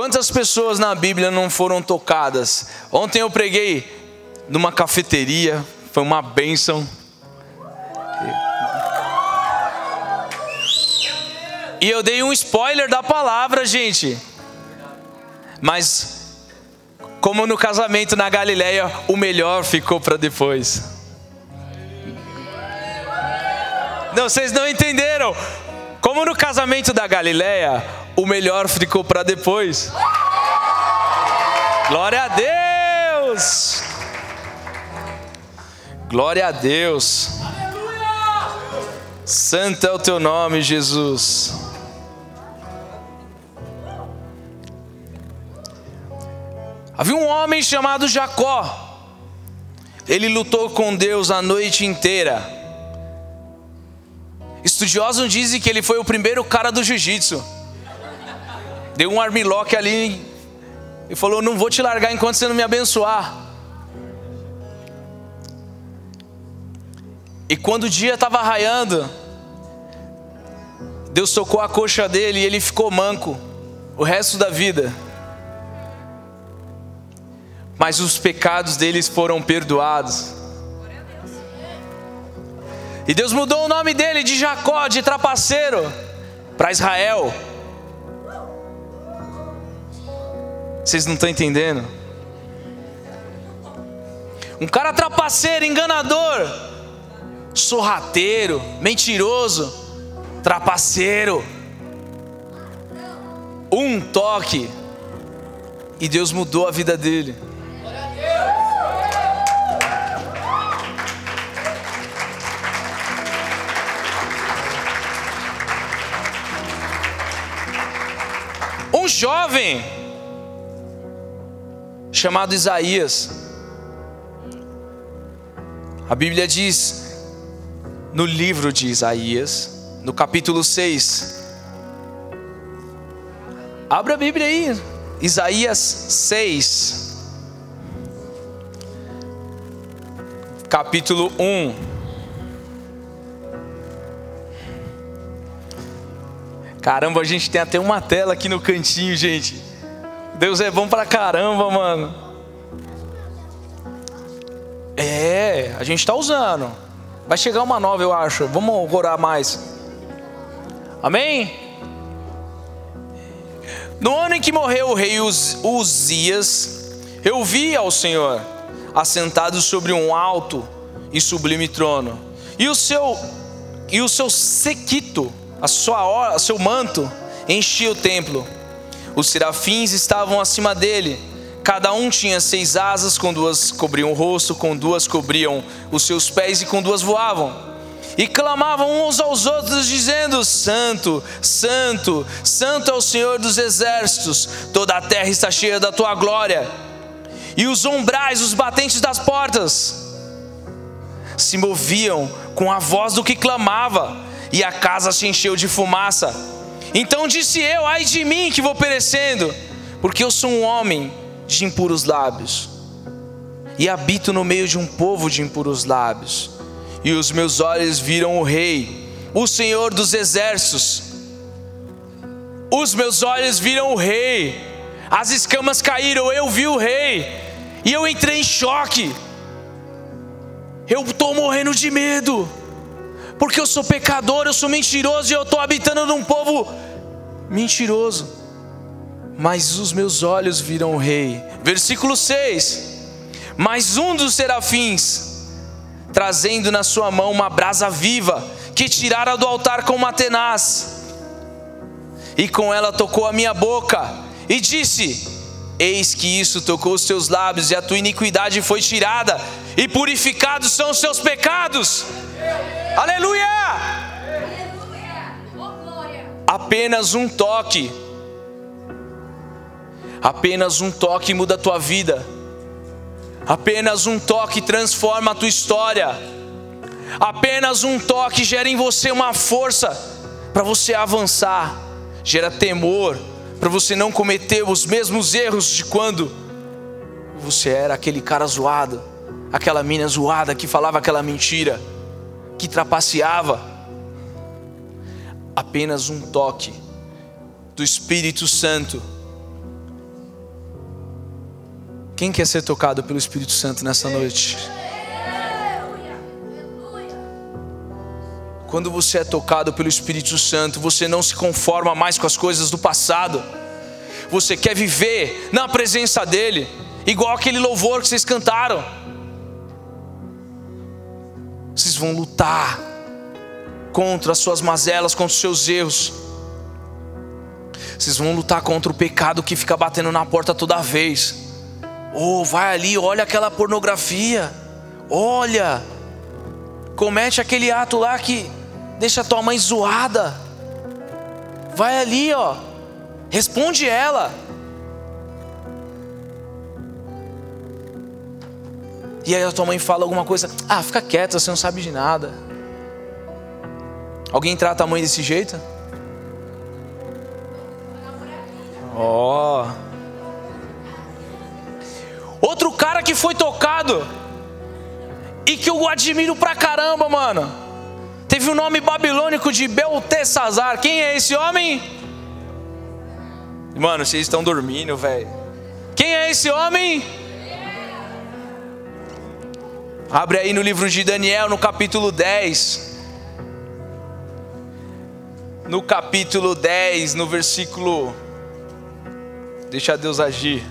Quantas pessoas na Bíblia não foram tocadas? Ontem eu preguei numa cafeteria, foi uma bênção. E eu dei um spoiler da palavra, gente. Mas, como no casamento na Galileia, o melhor ficou para depois. Não, vocês não entenderam. Como no casamento da Galileia, o melhor ficou para depois. Glória a Deus! Glória a Deus. Santo é o teu nome, Jesus. Havia um homem chamado Jacó. Ele lutou com Deus a noite inteira. Estudiosos dizem que ele foi o primeiro cara do jiu-jitsu. Deu um armlock ali e falou: Não vou te largar enquanto você não me abençoar. E quando o dia estava raiando, Deus tocou a coxa dele e ele ficou manco o resto da vida. Mas os pecados deles foram perdoados. E Deus mudou o nome dele de Jacó, de trapaceiro, para Israel. Vocês não estão entendendo? Um cara trapaceiro, enganador sorrateiro, mentiroso, trapaceiro. Um toque e Deus mudou a vida dele. Um jovem chamado Isaías. A Bíblia diz no livro de Isaías, no capítulo 6. Abra a Bíblia aí, Isaías 6, capítulo 1. Caramba, a gente tem até uma tela aqui no cantinho, gente. Deus é bom pra caramba, mano. É, a gente tá usando. Vai chegar uma nova, eu acho. Vamos orar mais. Amém? No ano em que morreu o rei Uzias, eu vi ao Senhor assentado sobre um alto e sublime trono, e o seu e o seu sequito, a sua seu manto enchia o templo. Os serafins estavam acima dele Cada um tinha seis asas, com duas cobriam o rosto, com duas cobriam os seus pés e com duas voavam. E clamavam uns aos outros, dizendo: Santo, Santo, Santo é o Senhor dos exércitos, toda a terra está cheia da tua glória. E os umbrais, os batentes das portas, se moviam com a voz do que clamava, e a casa se encheu de fumaça. Então disse eu: Ai de mim que vou perecendo, porque eu sou um homem de impuros lábios, e habito no meio de um povo de impuros lábios, e os meus olhos viram o Rei, o Senhor dos exércitos. Os meus olhos viram o Rei, as escamas caíram, eu vi o Rei, e eu entrei em choque. Eu estou morrendo de medo, porque eu sou pecador, eu sou mentiroso e eu estou habitando num povo mentiroso mas os meus olhos viram o Rei. Versículo 6: Mas um dos serafins, trazendo na sua mão uma brasa viva, que tirara do altar com uma tenaz, e com ela tocou a minha boca, e disse: Eis que isso tocou os teus lábios, e a tua iniquidade foi tirada, e purificados são os seus pecados. Aleluia! Apenas um toque Apenas um toque muda a tua vida. Apenas um toque transforma a tua história. Apenas um toque gera em você uma força para você avançar, gera temor para você não cometer os mesmos erros de quando você era aquele cara zoado, aquela mina zoada que falava aquela mentira, que trapaceava. Apenas um toque do Espírito Santo Quem quer ser tocado pelo Espírito Santo nessa noite? Quando você é tocado pelo Espírito Santo, você não se conforma mais com as coisas do passado. Você quer viver na presença dEle, igual aquele louvor que vocês cantaram. Vocês vão lutar contra as suas mazelas, contra os seus erros. Vocês vão lutar contra o pecado que fica batendo na porta toda vez. Oh, vai ali, olha aquela pornografia. Olha, comete aquele ato lá que deixa tua mãe zoada. Vai ali, ó. Responde ela. E aí a tua mãe fala alguma coisa, ah, fica quieta, você não sabe de nada. Alguém trata a mãe desse jeito? Ó. Oh. Outro cara que foi tocado e que eu admiro pra caramba, mano. Teve o um nome babilônico de Beltesazar. Quem é esse homem? Mano, vocês estão dormindo, velho. Quem é esse homem? Abre aí no livro de Daniel, no capítulo 10. No capítulo 10, no versículo. Deixa Deus agir.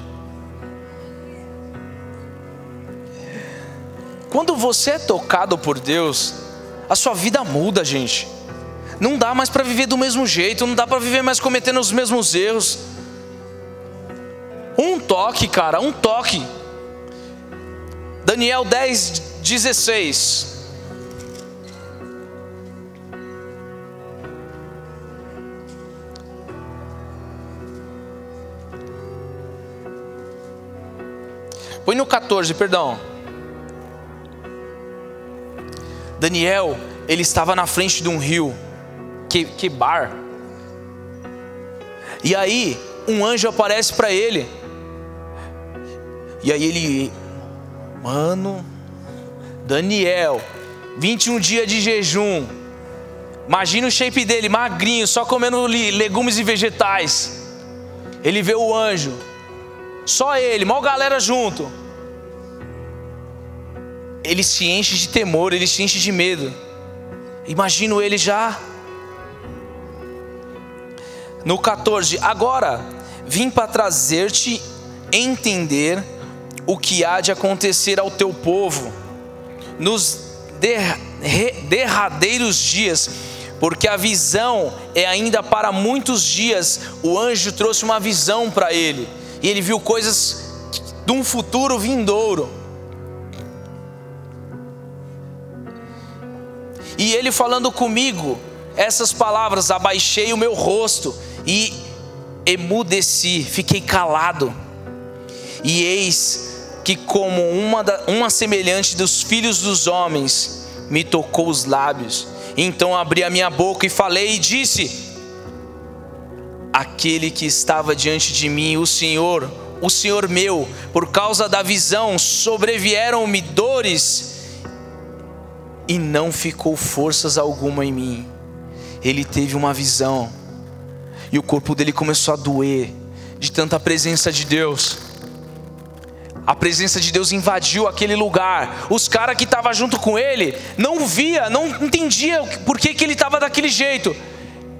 Quando você é tocado por Deus, a sua vida muda, gente. Não dá mais para viver do mesmo jeito, não dá para viver mais cometendo os mesmos erros. Um toque, cara, um toque. Daniel 10, 16. Põe no 14, perdão. Daniel, ele estava na frente de um rio, que, que bar. E aí, um anjo aparece para ele. E aí ele, mano, Daniel, 21 dias de jejum. Imagina o shape dele, magrinho, só comendo legumes e vegetais. Ele vê o anjo. Só ele, mal galera junto. Ele se enche de temor, ele se enche de medo. Imagino ele já. No 14, agora vim para trazer-te entender o que há de acontecer ao teu povo nos derradeiros dias, porque a visão é ainda para muitos dias. O anjo trouxe uma visão para ele, e ele viu coisas de um futuro vindouro. E ele falando comigo, essas palavras, abaixei o meu rosto e emudeci, fiquei calado. E eis que, como uma, da, uma semelhante dos filhos dos homens, me tocou os lábios. Então abri a minha boca e falei e disse: Aquele que estava diante de mim, o Senhor, o Senhor meu, por causa da visão, sobrevieram-me dores e não ficou forças alguma em mim. Ele teve uma visão e o corpo dele começou a doer de tanta presença de Deus. A presença de Deus invadiu aquele lugar. Os caras que estavam junto com ele não via, não entendia por que, que ele estava daquele jeito.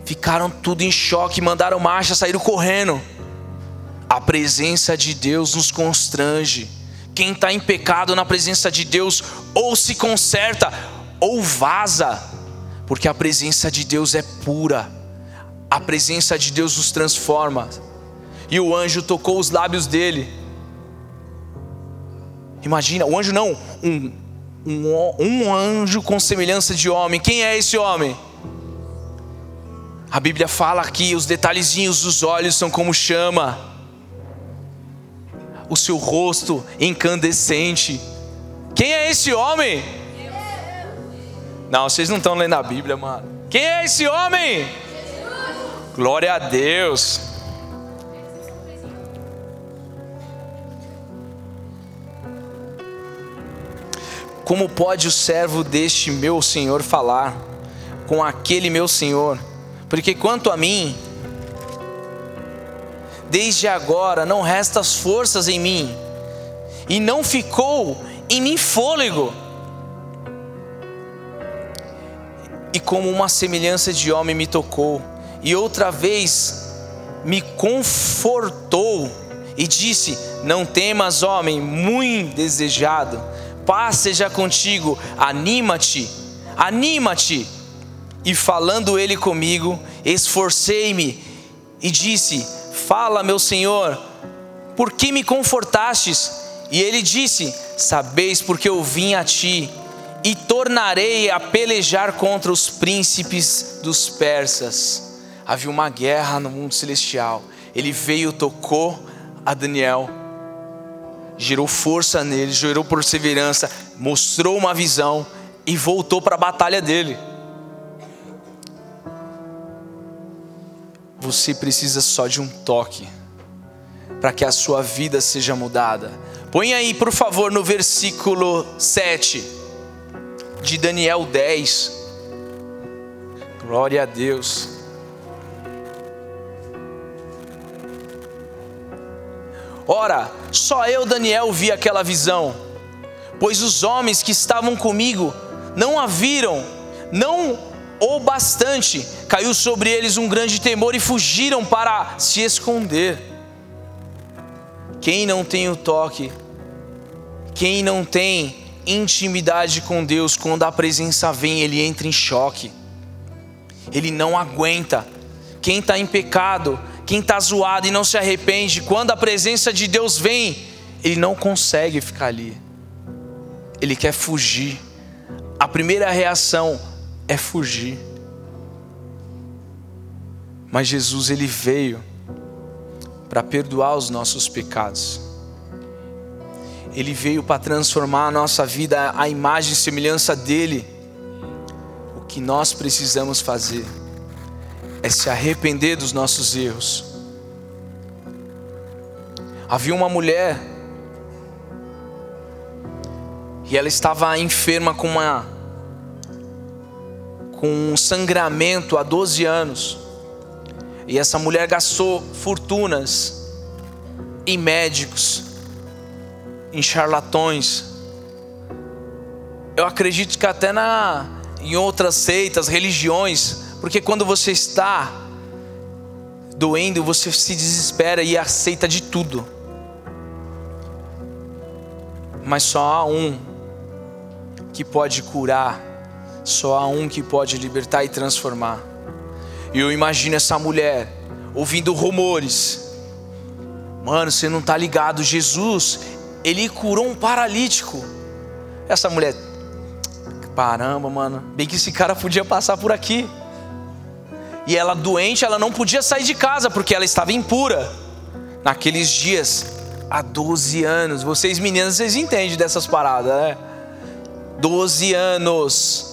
Ficaram tudo em choque, mandaram marcha, saíram correndo. A presença de Deus nos constrange. Quem está em pecado na presença de Deus, ou se conserta, ou vaza, porque a presença de Deus é pura. A presença de Deus nos transforma. E o anjo tocou os lábios dele Imagina, o anjo não, um, um, um anjo com semelhança de homem. Quem é esse homem? A Bíblia fala aqui, os detalhezinhos dos olhos são como chama, o seu rosto incandescente. Quem é esse homem? Não, vocês não estão lendo a Bíblia, mano. Quem é esse homem? Glória a Deus. Como pode o servo deste meu senhor falar com aquele meu senhor? Porque quanto a mim, desde agora não restam forças em mim, e não ficou em mim fôlego. E como uma semelhança de homem me tocou, e outra vez me confortou e disse: Não temas, homem, muito desejado, paz seja contigo, anima-te, anima-te. E falando ele comigo, esforcei-me e disse: Fala, meu senhor, por que me confortastes? E ele disse: Sabeis porque eu vim a ti e tornarei a pelejar contra os príncipes dos persas. Havia uma guerra no mundo celestial. Ele veio, tocou a Daniel, gerou força nele, gerou perseverança, mostrou uma visão e voltou para a batalha dele. Você precisa só de um toque para que a sua vida seja mudada. Põe aí, por favor, no versículo 7 de Daniel 10. Glória a Deus. Ora, só eu, Daniel, vi aquela visão, pois os homens que estavam comigo não a viram, não o bastante, caiu sobre eles um grande temor e fugiram para se esconder. Quem não tem o toque, quem não tem intimidade com Deus, quando a presença vem, ele entra em choque, ele não aguenta. Quem está em pecado, quem está zoado e não se arrepende, quando a presença de Deus vem, ele não consegue ficar ali, ele quer fugir. A primeira reação é fugir. Mas Jesus ele veio para perdoar os nossos pecados. Ele veio para transformar a nossa vida à imagem e semelhança dele. O que nós precisamos fazer é se arrepender dos nossos erros. Havia uma mulher e ela estava enferma com uma com um sangramento há 12 anos. E essa mulher gastou fortunas em médicos, em charlatões. Eu acredito que até na, em outras seitas, religiões, porque quando você está doendo, você se desespera e aceita de tudo. Mas só há um que pode curar, só há um que pode libertar e transformar. E eu imagino essa mulher ouvindo rumores. Mano, você não tá ligado, Jesus, ele curou um paralítico. Essa mulher, caramba, mano, bem que esse cara podia passar por aqui. E ela doente, ela não podia sair de casa porque ela estava impura. Naqueles dias, há 12 anos. Vocês meninas, vocês entendem dessas paradas, né? 12 anos.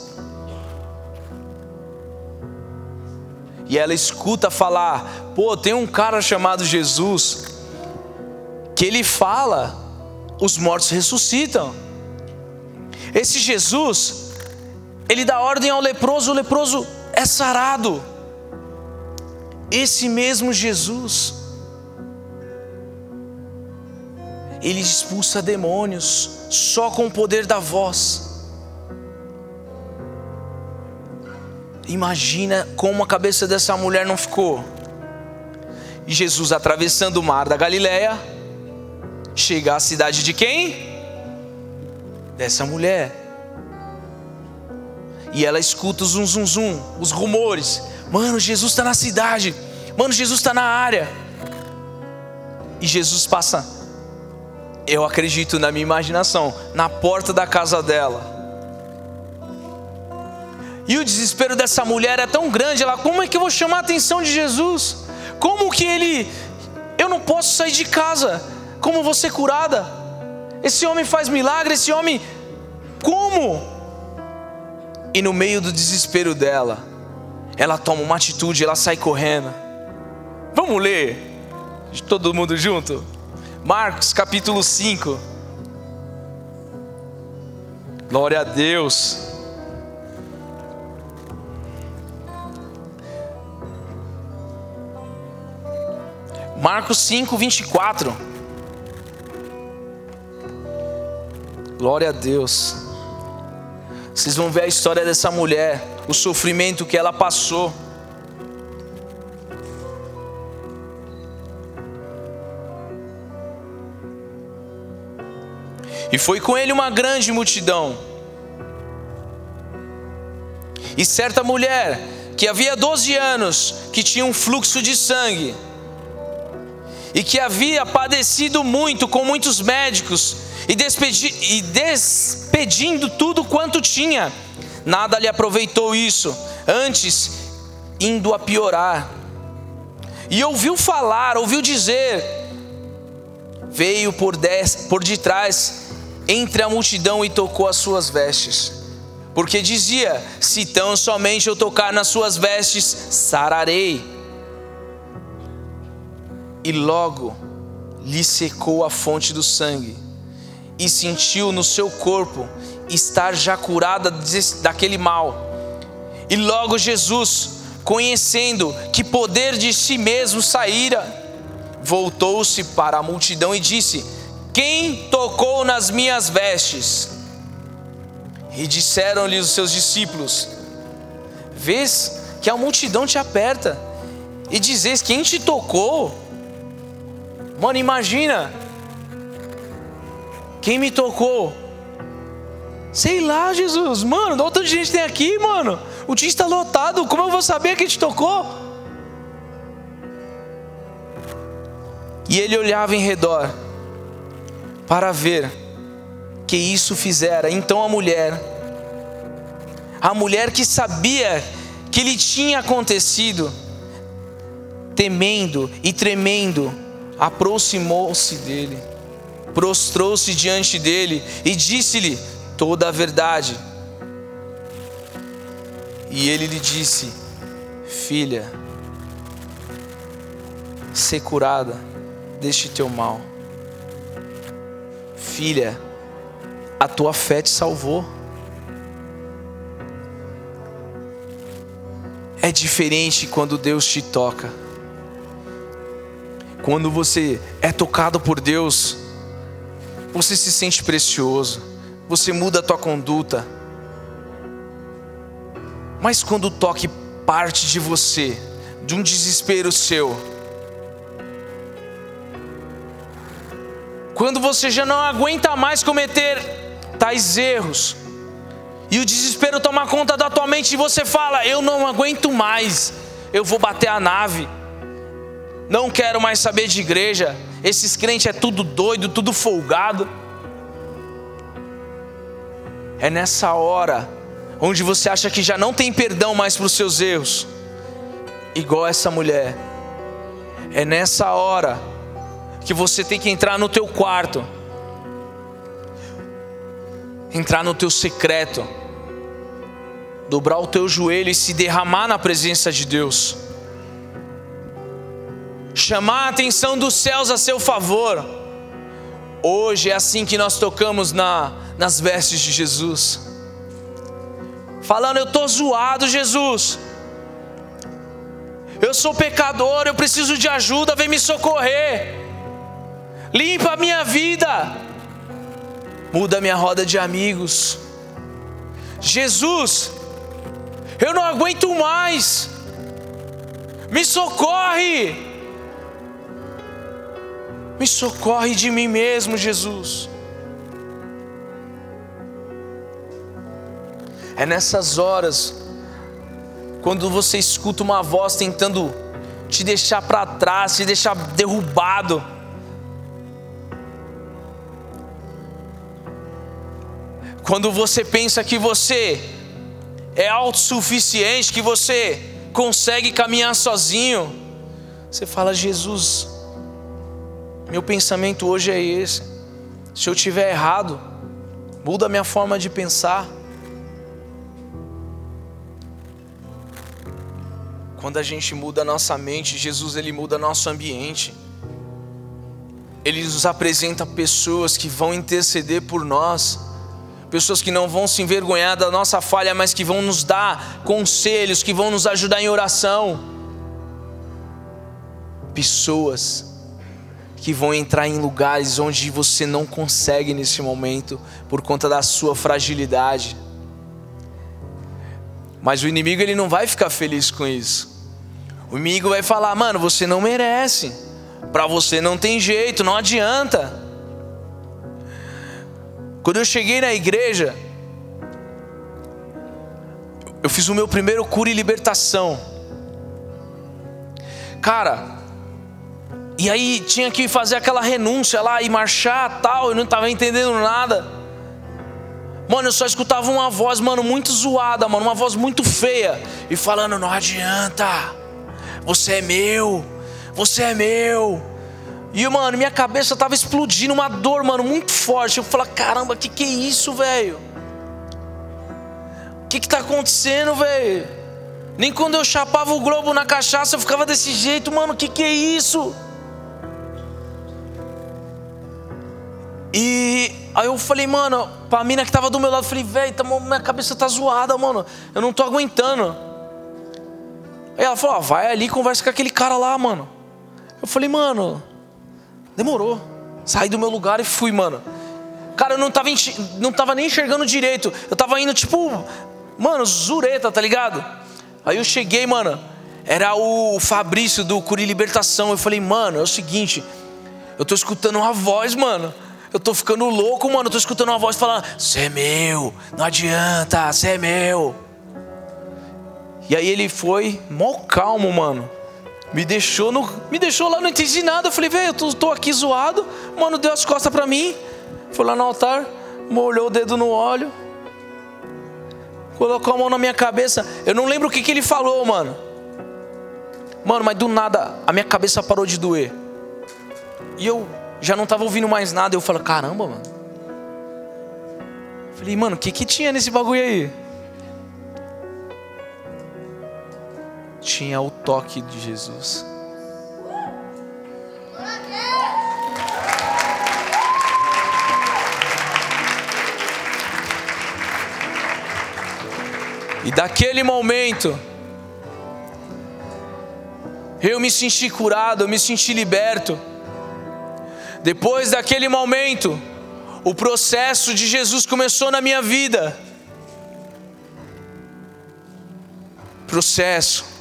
e ela escuta falar: pô, tem um cara chamado Jesus, que ele fala, os mortos ressuscitam. Esse Jesus, ele dá ordem ao leproso, o leproso é sarado. Esse mesmo Jesus, ele expulsa demônios só com o poder da voz. Imagina como a cabeça dessa mulher não ficou. E Jesus atravessando o mar da Galileia, chega à cidade de quem? Dessa mulher. E ela escuta o zum zum zum, os rumores. Mano, Jesus está na cidade. Mano, Jesus está na área. E Jesus passa, eu acredito na minha imaginação, na porta da casa dela e o desespero dessa mulher é tão grande, ela, como é que eu vou chamar a atenção de Jesus? Como que ele, eu não posso sair de casa, como vou ser curada? Esse homem faz milagre, esse homem, como? E no meio do desespero dela, ela toma uma atitude, ela sai correndo. Vamos ler, todo mundo junto? Marcos capítulo 5. Glória a Deus. Marcos 5, 24. Glória a Deus. Vocês vão ver a história dessa mulher, o sofrimento que ela passou. E foi com ele uma grande multidão. E certa mulher, que havia 12 anos, que tinha um fluxo de sangue, e que havia padecido muito com muitos médicos, e, despedi, e despedindo tudo quanto tinha, nada lhe aproveitou isso, antes indo a piorar. E ouviu falar, ouviu dizer, veio por, dez, por detrás entre a multidão e tocou as suas vestes. Porque dizia: Se tão somente eu tocar nas suas vestes, sararei. E logo lhe secou a fonte do sangue, e sentiu no seu corpo estar já curada daquele mal. E logo Jesus, conhecendo que poder de si mesmo saíra, voltou-se para a multidão e disse: quem tocou nas minhas vestes? E disseram-lhe os seus discípulos: Vês que a multidão te aperta, e dizes: Quem te tocou? Mano, imagina. Quem me tocou? Sei lá, Jesus. Mano, olha tanta gente tem aqui, mano. O dia está lotado. Como eu vou saber quem te tocou? E ele olhava em redor para ver que isso fizera. Então a mulher, a mulher que sabia que lhe tinha acontecido, temendo e tremendo, aproximou-se dele, prostrou-se diante dele e disse-lhe toda a verdade. E ele lhe disse: Filha, ser curada deste teu mal filha, a tua fé te salvou. É diferente quando Deus te toca. Quando você é tocado por Deus, você se sente precioso, você muda a tua conduta. Mas quando o toque parte de você, de um desespero seu, quando você já não aguenta mais cometer tais erros, e o desespero toma conta da tua mente e você fala: Eu não aguento mais, eu vou bater a nave, não quero mais saber de igreja, esses crentes é tudo doido, tudo folgado. É nessa hora onde você acha que já não tem perdão mais para os seus erros, igual essa mulher. É nessa hora que você tem que entrar no teu quarto, entrar no teu secreto, dobrar o teu joelho e se derramar na presença de Deus, chamar a atenção dos céus a seu favor. Hoje é assim que nós tocamos na, nas vestes de Jesus, falando: Eu estou zoado, Jesus. Eu sou pecador, eu preciso de ajuda, vem me socorrer limpa a minha vida, muda a minha roda de amigos. Jesus, eu não aguento mais, me socorre, me socorre de mim mesmo, Jesus. É nessas horas, quando você escuta uma voz tentando te deixar para trás, te deixar derrubado, Quando você pensa que você é autossuficiente, que você consegue caminhar sozinho, você fala: Jesus, meu pensamento hoje é esse. Se eu tiver errado, muda a minha forma de pensar. Quando a gente muda a nossa mente, Jesus ele muda nosso ambiente. Ele nos apresenta pessoas que vão interceder por nós pessoas que não vão se envergonhar da nossa falha, mas que vão nos dar conselhos, que vão nos ajudar em oração. Pessoas que vão entrar em lugares onde você não consegue nesse momento por conta da sua fragilidade. Mas o inimigo ele não vai ficar feliz com isso. O inimigo vai falar: "Mano, você não merece. Para você não tem jeito, não adianta". Quando eu cheguei na igreja, eu fiz o meu primeiro cura e libertação. Cara, e aí tinha que fazer aquela renúncia lá e marchar tal, eu não estava entendendo nada. Mano, eu só escutava uma voz, mano, muito zoada, mano, uma voz muito feia. E falando, não adianta, você é meu, você é meu. E, mano, minha cabeça tava explodindo, uma dor, mano, muito forte. Eu falei, caramba, que que é isso, velho? O que que tá acontecendo, velho? Nem quando eu chapava o globo na cachaça eu ficava desse jeito, mano, o que que é isso? E aí eu falei, mano, pra mina que tava do meu lado, eu falei, velho, tá, minha cabeça tá zoada, mano. Eu não tô aguentando. Aí ela falou, ah, vai ali e conversa com aquele cara lá, mano. Eu falei, mano, demorou. Saí do meu lugar e fui, mano. Cara, eu não tava, não tava nem enxergando direito. Eu tava indo, tipo, mano, zureta, tá ligado? Aí eu cheguei, mano. Era o Fabrício do Curi Libertação. Eu falei, mano, é o seguinte. Eu tô escutando uma voz, mano. Eu tô ficando louco, mano. Eu tô escutando uma voz falando: Você é meu, não adianta, você é meu. E aí ele foi, mó calmo, mano. Me deixou, no, me deixou lá, não entendi nada. Eu falei, velho, eu tô, tô, aqui zoado. Mano, deu as costas pra mim. Foi lá no altar, molhou o dedo no óleo. Colocou a mão na minha cabeça. Eu não lembro o que, que ele falou, mano. Mano, mas do nada a minha cabeça parou de doer. E eu já não estava ouvindo mais nada. Eu falei, caramba, mano. Falei, mano, o que que tinha nesse bagulho aí? Tinha o toque de Jesus. E daquele momento, eu me senti curado, eu me senti liberto. Depois daquele momento, o processo de Jesus começou na minha vida. Processo.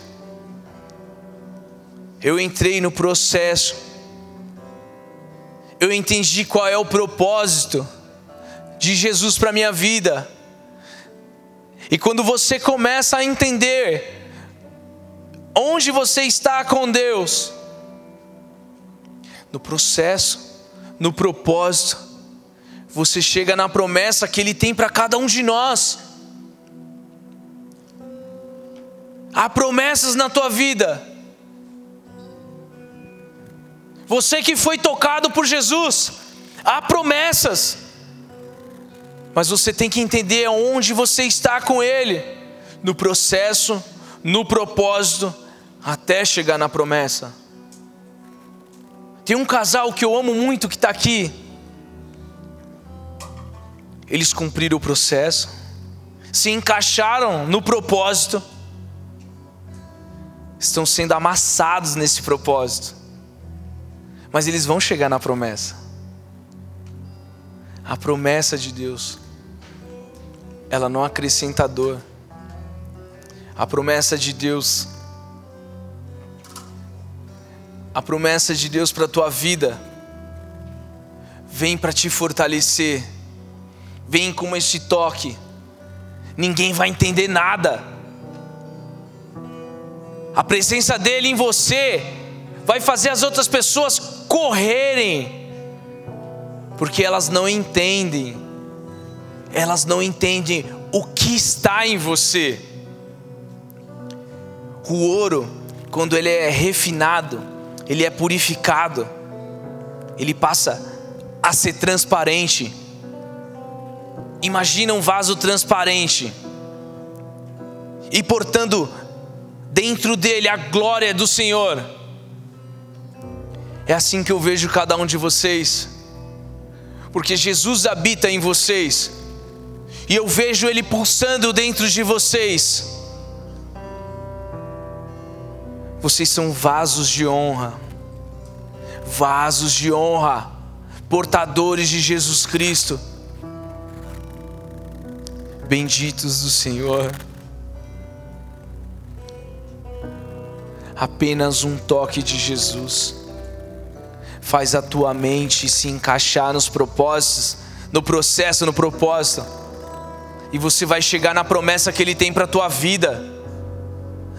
Eu entrei no processo. Eu entendi qual é o propósito de Jesus para minha vida. E quando você começa a entender onde você está com Deus, no processo, no propósito, você chega na promessa que Ele tem para cada um de nós. Há promessas na tua vida. Você que foi tocado por Jesus, há promessas. Mas você tem que entender onde você está com Ele, no processo, no propósito, até chegar na promessa. Tem um casal que eu amo muito que está aqui. Eles cumpriram o processo, se encaixaram no propósito, estão sendo amassados nesse propósito, mas eles vão chegar na promessa. A promessa de Deus, ela não acrescenta dor. A promessa de Deus, a promessa de Deus para a tua vida vem para te fortalecer, vem com esse toque. Ninguém vai entender nada. A presença dele em você vai fazer as outras pessoas correrem, porque elas não entendem, elas não entendem o que está em você. O ouro, quando ele é refinado, ele é purificado, ele passa a ser transparente. Imagina um vaso transparente e portando dentro dele a glória do Senhor. É assim que eu vejo cada um de vocês, porque Jesus habita em vocês, e eu vejo Ele pulsando dentro de vocês. Vocês são vasos de honra, vasos de honra, portadores de Jesus Cristo. Benditos do Senhor. Apenas um toque de Jesus faz a tua mente se encaixar nos propósitos, no processo, no propósito. E você vai chegar na promessa que ele tem para a tua vida.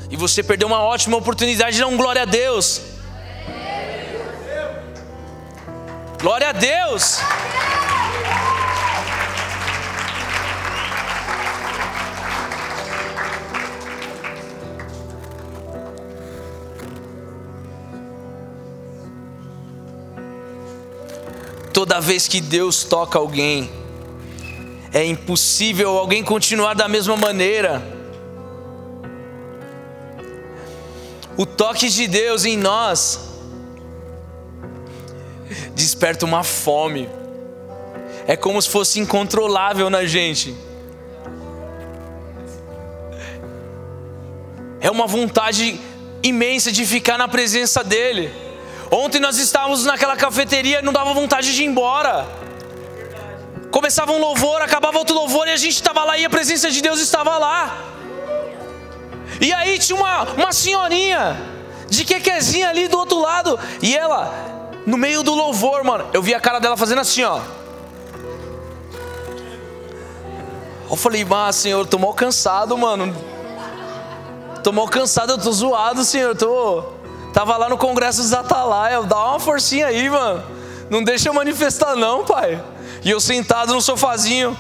E você perdeu uma ótima oportunidade de dar um glória a Deus. Glória a Deus. Toda vez que Deus toca alguém, é impossível alguém continuar da mesma maneira. O toque de Deus em nós desperta uma fome, é como se fosse incontrolável na gente. É uma vontade imensa de ficar na presença dEle. Ontem nós estávamos naquela cafeteria e não dava vontade de ir embora. Começava um louvor, acabava outro louvor e a gente estava lá e a presença de Deus estava lá. E aí tinha uma, uma senhorinha de quequezinha ali do outro lado. E ela, no meio do louvor, mano, eu vi a cara dela fazendo assim, ó. Eu falei, mas senhor, tô mal cansado, mano. Tô mal cansado, eu tô zoado, senhor. Tô. Tava lá no Congresso dos Atalaia. Dá uma forcinha aí, mano. Não deixa eu manifestar, não, pai. E eu sentado no sofazinho.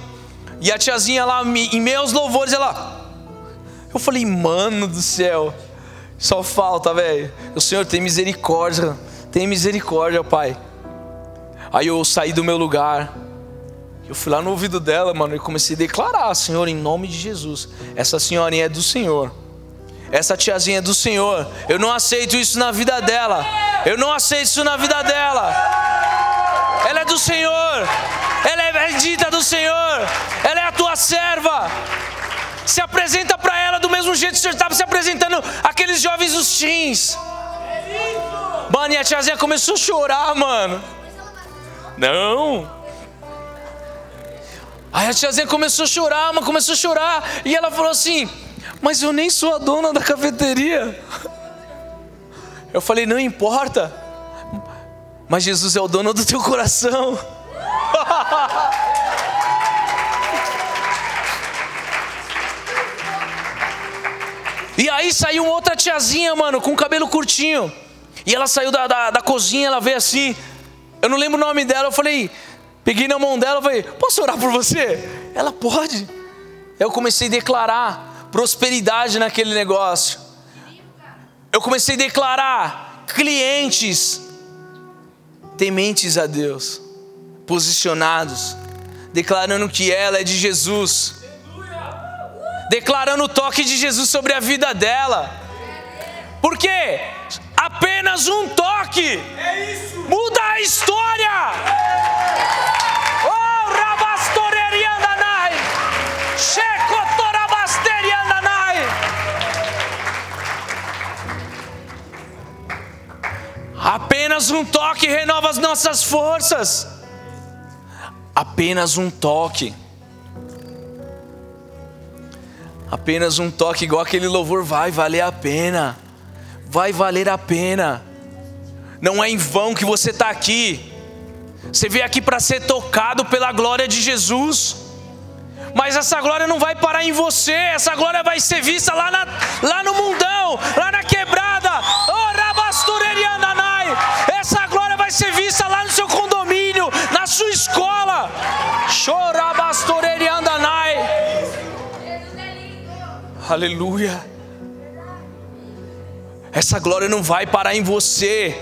E a tiazinha lá, em meus louvores, ela. Eu falei, mano do céu. Só falta, velho. O Senhor tem misericórdia. Tem misericórdia, pai. Aí eu saí do meu lugar. Eu fui lá no ouvido dela, mano, e comecei a declarar: Senhor, em nome de Jesus, essa senhorinha é do Senhor. Essa tiazinha é do Senhor. Eu não aceito isso na vida dela. Eu não aceito isso na vida dela. Ela é do Senhor. Ela é bendita do Senhor. Ela é a tua serva. Se apresenta para ela do mesmo jeito que você estava se apresentando aqueles jovens dos teens. Mano, e a tiazinha começou a chorar, mano. Não. Aí a tiazinha começou a chorar, mas começou a chorar. E ela falou assim: mas eu nem sou a dona da cafeteria. Eu falei: Não importa, mas Jesus é o dono do teu coração. E aí saiu outra tiazinha, mano, com cabelo curtinho. E ela saiu da, da, da, cozinha, ela veio assim. Eu não lembro o nome dela. Eu falei, peguei na mão dela, falei, posso orar por você? Ela pode. Eu comecei a declarar prosperidade naquele negócio. Eu comecei a declarar clientes tementes a Deus, posicionados, declarando que ela é de Jesus, declarando o toque de Jesus sobre a vida dela. Por quê? Apenas um toque muda a história. Apenas um toque renova as nossas forças. Apenas um toque. Apenas um toque, igual aquele louvor, vai valer a pena. Vai valer a pena. Não é em vão que você está aqui. Você veio aqui para ser tocado pela glória de Jesus. Mas essa glória não vai parar em você, essa glória vai ser vista lá, na, lá no mundão, lá na quebrada. Aleluia. Essa glória não vai parar em você.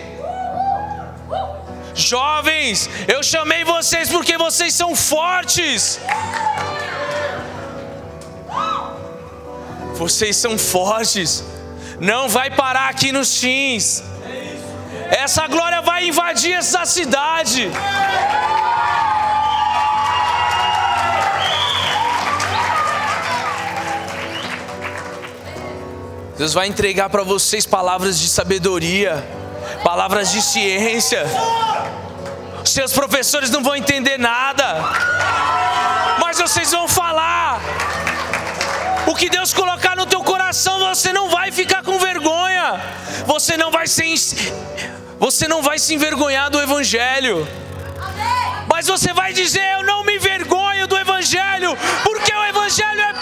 Jovens, eu chamei vocês porque vocês são fortes. Vocês são fortes. Não vai parar aqui nos teens. Essa glória vai invadir essa cidade. Deus vai entregar para vocês palavras de sabedoria, palavras de ciência. Seus professores não vão entender nada, mas vocês vão falar. O que Deus colocar no teu coração, você não vai ficar com vergonha. Você não vai ser você não vai se envergonhar do evangelho. Mas você vai dizer: "Eu não me envergonho do evangelho, porque o evangelho é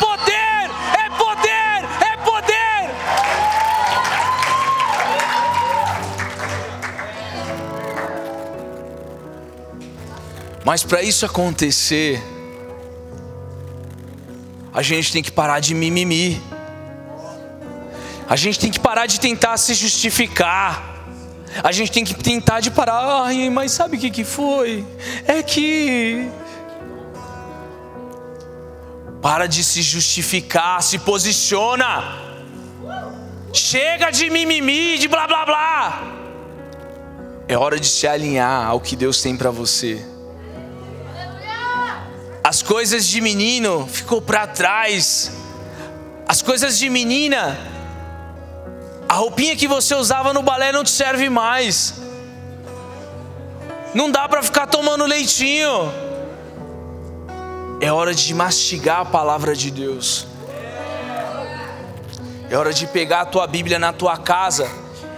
Mas para isso acontecer, a gente tem que parar de mimimi. A gente tem que parar de tentar se justificar. A gente tem que tentar de parar. Ai, mas sabe o que, que foi? É que. Para de se justificar, se posiciona. Chega de mimimi, de blá blá blá. É hora de se alinhar ao que Deus tem para você. As coisas de menino ficou para trás. As coisas de menina, a roupinha que você usava no balé não te serve mais. Não dá para ficar tomando leitinho. É hora de mastigar a palavra de Deus. É hora de pegar a tua Bíblia na tua casa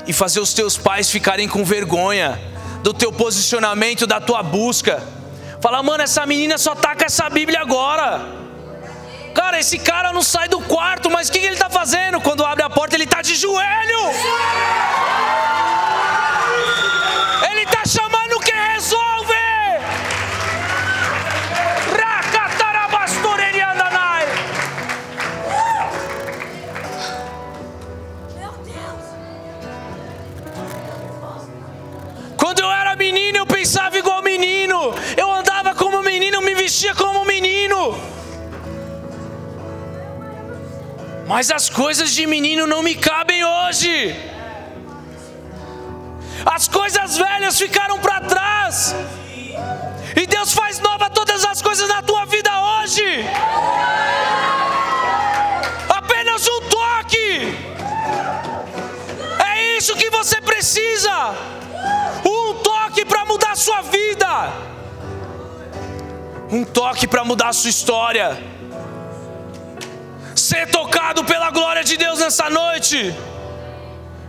e fazer os teus pais ficarem com vergonha do teu posicionamento, da tua busca. Fala, mano, essa menina só tá com essa Bíblia agora. Cara, esse cara não sai do quarto, mas o que, que ele está fazendo? Quando abre a porta, ele está de joelho. Ele está chamando quem resolve. Quando eu era menino, Mas as coisas de menino não me cabem hoje. As coisas velhas ficaram para trás. E Deus faz nova todas as coisas na tua vida hoje. Apenas um toque. É isso que você precisa. Um toque para mudar a sua vida um toque para mudar a sua história. Ser tocado pela glória de Deus nessa noite.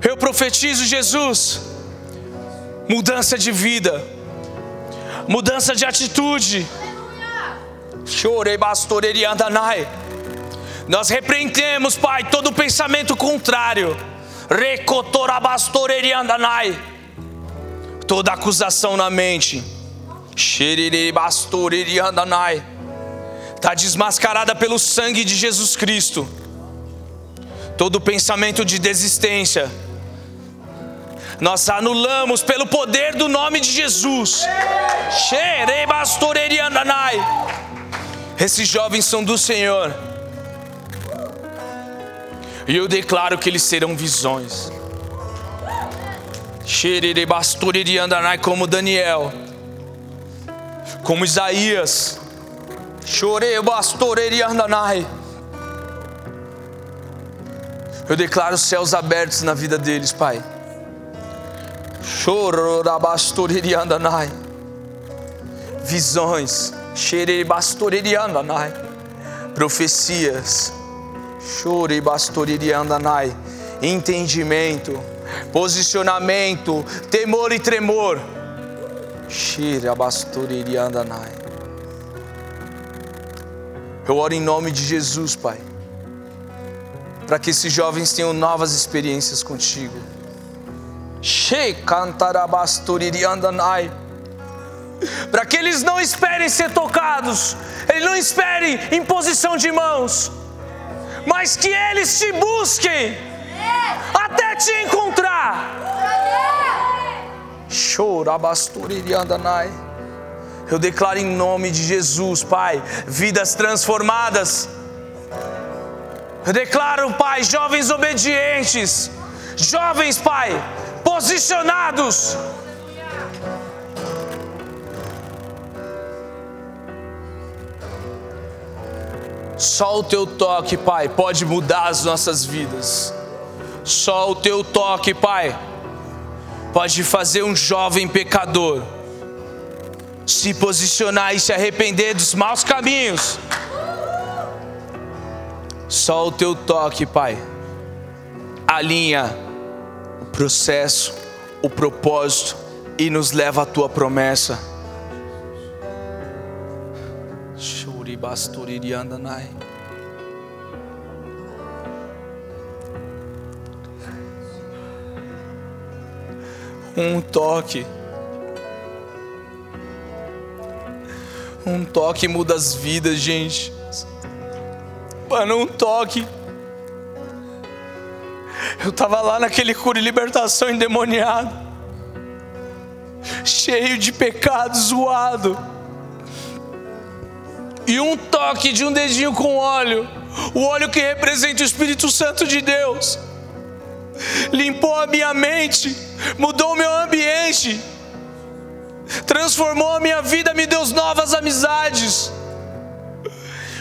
Eu profetizo, Jesus, mudança de vida, mudança de atitude. Chorei, bastorei, andanai. Nós repreendemos, Pai, todo pensamento contrário. Recotorabastorei, andanai. Toda acusação na mente Está desmascarada pelo sangue de Jesus Cristo. Todo pensamento de desistência, nós anulamos pelo poder do nome de Jesus. Esses jovens são do Senhor. E eu declaro que eles serão visões. Como Daniel como Isaías. Chorei, bastorei, andanai. Eu declaro os céus abertos na vida deles, Pai. Chororabastorei, andanai. Visões. Xerei, bastorei, andanai. Profecias. Chorei, bastorei, andanai. Entendimento. Posicionamento. Temor e tremor eu oro em nome de Jesus, Pai, para que esses jovens tenham novas experiências contigo. Para que eles não esperem ser tocados, eles não esperem em posição de mãos, mas que eles te busquem até te encontrar eu declaro em nome de Jesus, Pai, vidas transformadas. Eu declaro, Pai, jovens obedientes, jovens, Pai, posicionados. Só o teu toque, Pai, pode mudar as nossas vidas. Só o teu toque, Pai pode fazer um jovem pecador se posicionar e se arrepender dos maus caminhos. Só o teu toque, Pai, alinha o processo, o propósito e nos leva à tua promessa. Shuribastuririandanai. Um toque. Um toque muda as vidas, gente. Mano, um toque. Eu tava lá naquele cura e libertação endemoniado, cheio de pecado, zoado. E um toque de um dedinho com óleo, o óleo que representa o Espírito Santo de Deus, limpou a minha mente, mudou o meu ambiente, transformou a minha vida, me deu novas amizades.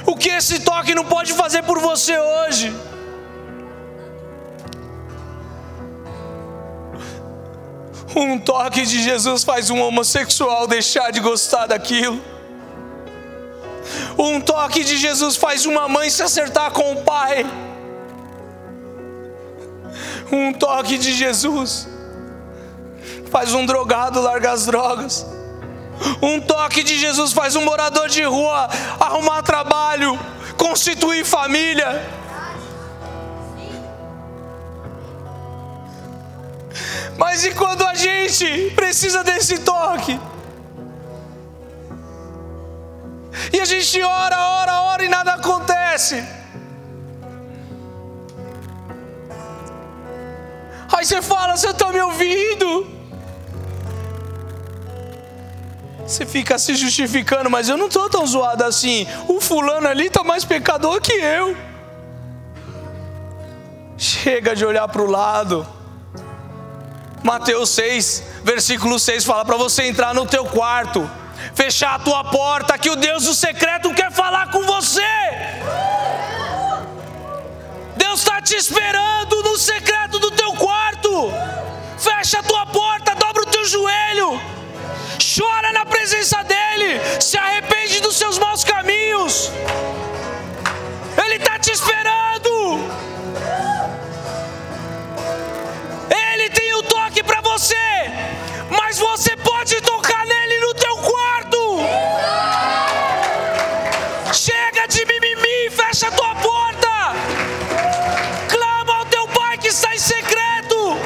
O que esse toque não pode fazer por você hoje? Um toque de Jesus faz um homossexual deixar de gostar daquilo. Um toque de Jesus faz uma mãe se acertar com o pai. Um toque de Jesus faz um drogado largar as drogas. Um toque de Jesus faz um morador de rua arrumar trabalho, constituir família. Mas e quando a gente precisa desse toque? E a gente ora, ora, ora e nada acontece. Aí você fala, você está me ouvindo? Você fica se justificando, mas eu não estou tão zoado assim. O fulano ali está mais pecador que eu. Chega de olhar para o lado. Mateus 6, versículo 6 fala para você entrar no teu quarto, fechar a tua porta, que o Deus do secreto quer falar com você. Deus está te esperando no secreto do teu quarto. Fecha a tua porta, dobra o teu joelho chora na presença dEle, se arrepende dos seus maus caminhos. Ele está te esperando. Ele tem o um toque para você, mas você pode tocar nele no teu quarto. Chega de mimimi, fecha tua porta. Clama ao teu pai que está em secreto.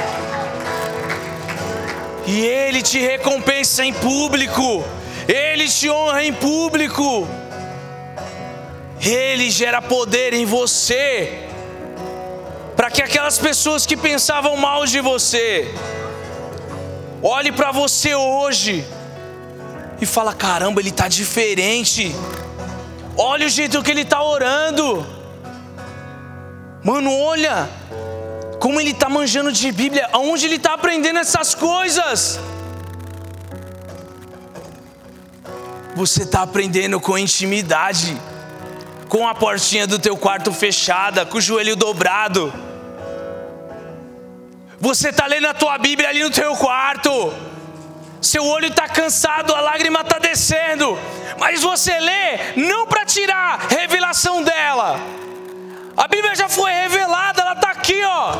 E ele te recompensa em público, ele te honra em público, ele gera poder em você, para que aquelas pessoas que pensavam mal de você, olhe para você hoje e fala: caramba, ele está diferente. Olha o jeito que ele está orando. Mano, olha como ele está manjando de Bíblia, aonde ele está aprendendo essas coisas. Você está aprendendo com intimidade, com a portinha do teu quarto fechada, com o joelho dobrado. Você está lendo a tua Bíblia ali no teu quarto. Seu olho está cansado, a lágrima está descendo, mas você lê não para tirar revelação dela. A Bíblia já foi revelada, ela está aqui, ó.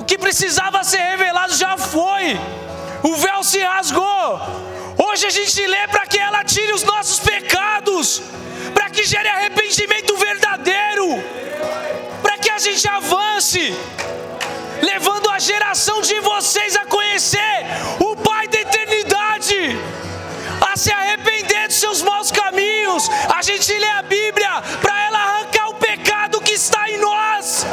O que precisava ser revelado já foi. O véu se rasgou. Hoje a gente lê para que ela tire os nossos pecados, para que gere arrependimento verdadeiro, para que a gente avance, levando a geração de vocês a conhecer o Pai da eternidade, a se arrepender dos seus maus caminhos. A gente lê a Bíblia para ela arrancar o pecado que está em nós.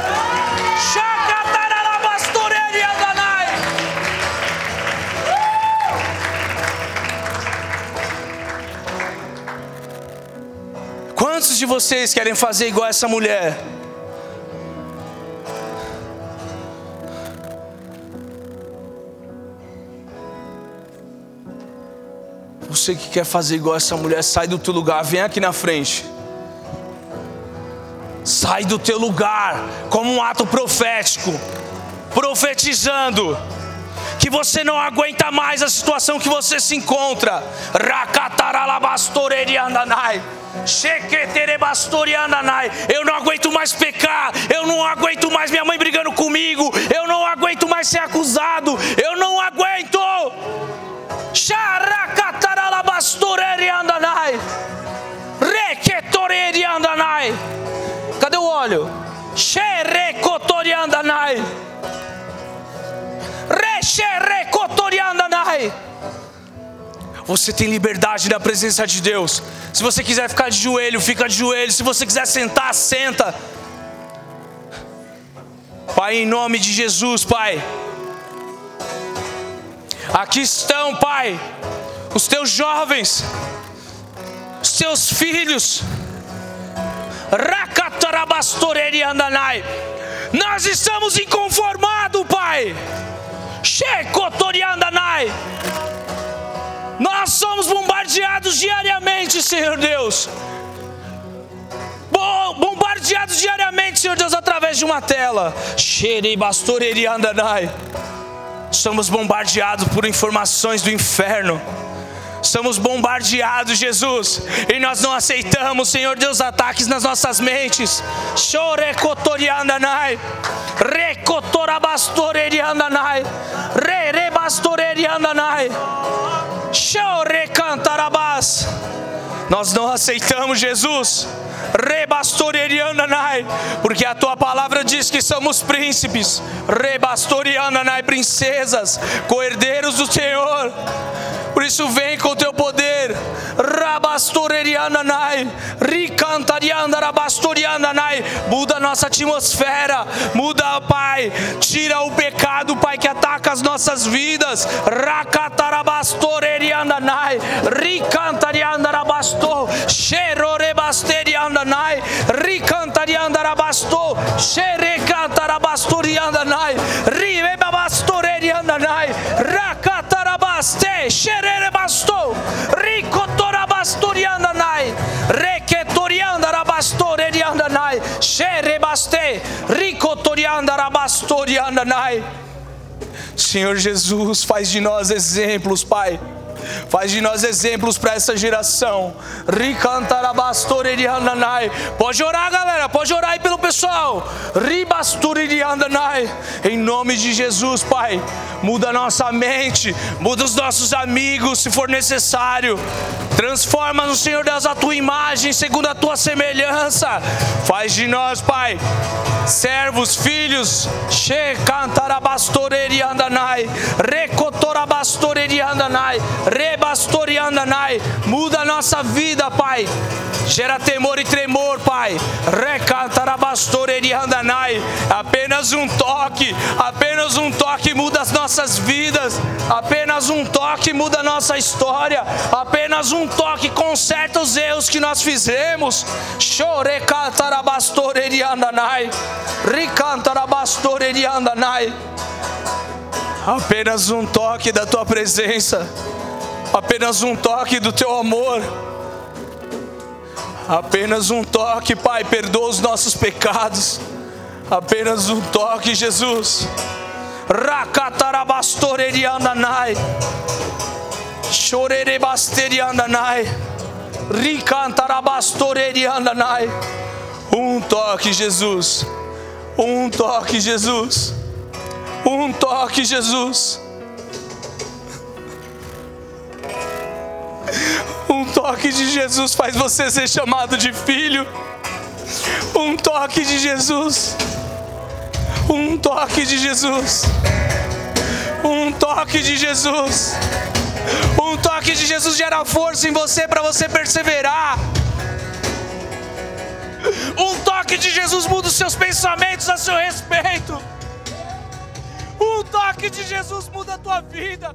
Quantos de vocês querem fazer igual essa mulher? Você que quer fazer igual essa mulher, sai do teu lugar, vem aqui na frente. Sai do teu lugar, como um ato profético, profetizando. Que você não aguenta mais a situação que você se encontra. Eu não aguento mais pecar, eu não aguento mais minha mãe brigando comigo, eu não aguento mais ser acusado, eu não aguento. Cadê o óleo? Xerecotoriandanai. Você tem liberdade na presença de Deus. Se você quiser ficar de joelho, fica de joelho. Se você quiser sentar, senta. Pai, em nome de Jesus, Pai. Aqui estão, Pai, os teus jovens, os teus filhos. Rakatarabastoreriandanai. Nós estamos inconformados, Pai. Shekotoriandanai. Nós somos bombardeados diariamente, Senhor Deus. Bombardeados diariamente, Senhor Deus, através de uma tela. Xeribastoreriandanai. Somos bombardeados por informações do inferno. Somos bombardeados, Jesus, e nós não aceitamos, Senhor Deus, ataques nas nossas mentes. Chorecotoriandanai, recotorabastoreriandanai, rerebastoreriandanai, chorecantarabas. Nós não aceitamos, Jesus rebastoriandanai, porque a tua palavra diz que somos príncipes, rebastoriandanai, princesas, coerdeiros do Senhor. Por isso vem com teu poder. Rabastoreriananai, ricantariandarabastoriananai. Muda a nossa atmosfera, muda, Pai. Tira o pecado, Pai, que ataca as nossas vidas. Racatarabastoreriananai, ricantariandarabastor, xerorebasteriandanai, ricantariandarabastor, xerecantarabastoriandanai, ribebabastoreriandanai, rakatarabaste, xererebastor, ricotorabastoriandanai, requetoriandarabastoreriandanai, xerebaste, ricotoriandarabastoriandanai. Senhor Jesus, faz de nós exemplos, Pai. Faz de nós exemplos para essa geração. Pode orar, galera. Pode orar aí pelo pessoal. Em nome de Jesus, Pai. Muda a nossa mente. Muda os nossos amigos, se for necessário. Transforma no Senhor Deus a tua imagem, segundo a tua semelhança. Faz de nós, Pai, servos, filhos. She cantarabastoreri andanai. Recotorabastoreri andanai rebastoriandanai, muda a nossa vida, Pai. Gera temor e tremor, Pai. Recantarabastoriandanai, apenas um toque, apenas um toque muda as nossas vidas, apenas um toque muda a nossa história, apenas um toque conserta os erros que nós fizemos. Chorecantarabastoriandanai, ricantarabastoriandanai. Apenas um toque da tua presença apenas um toque do teu amor. Apenas um toque, Pai, perdoa os nossos pecados. Apenas um toque, Jesus. Um toque, Jesus. Um toque, Jesus. Um toque, Jesus. Um toque de Jesus faz você ser chamado de filho. Um toque de Jesus. Um toque de Jesus. Um toque de Jesus. Um toque de Jesus gera força em você para você perseverar. Um toque de Jesus muda os seus pensamentos a seu respeito. Um toque de Jesus muda a tua vida.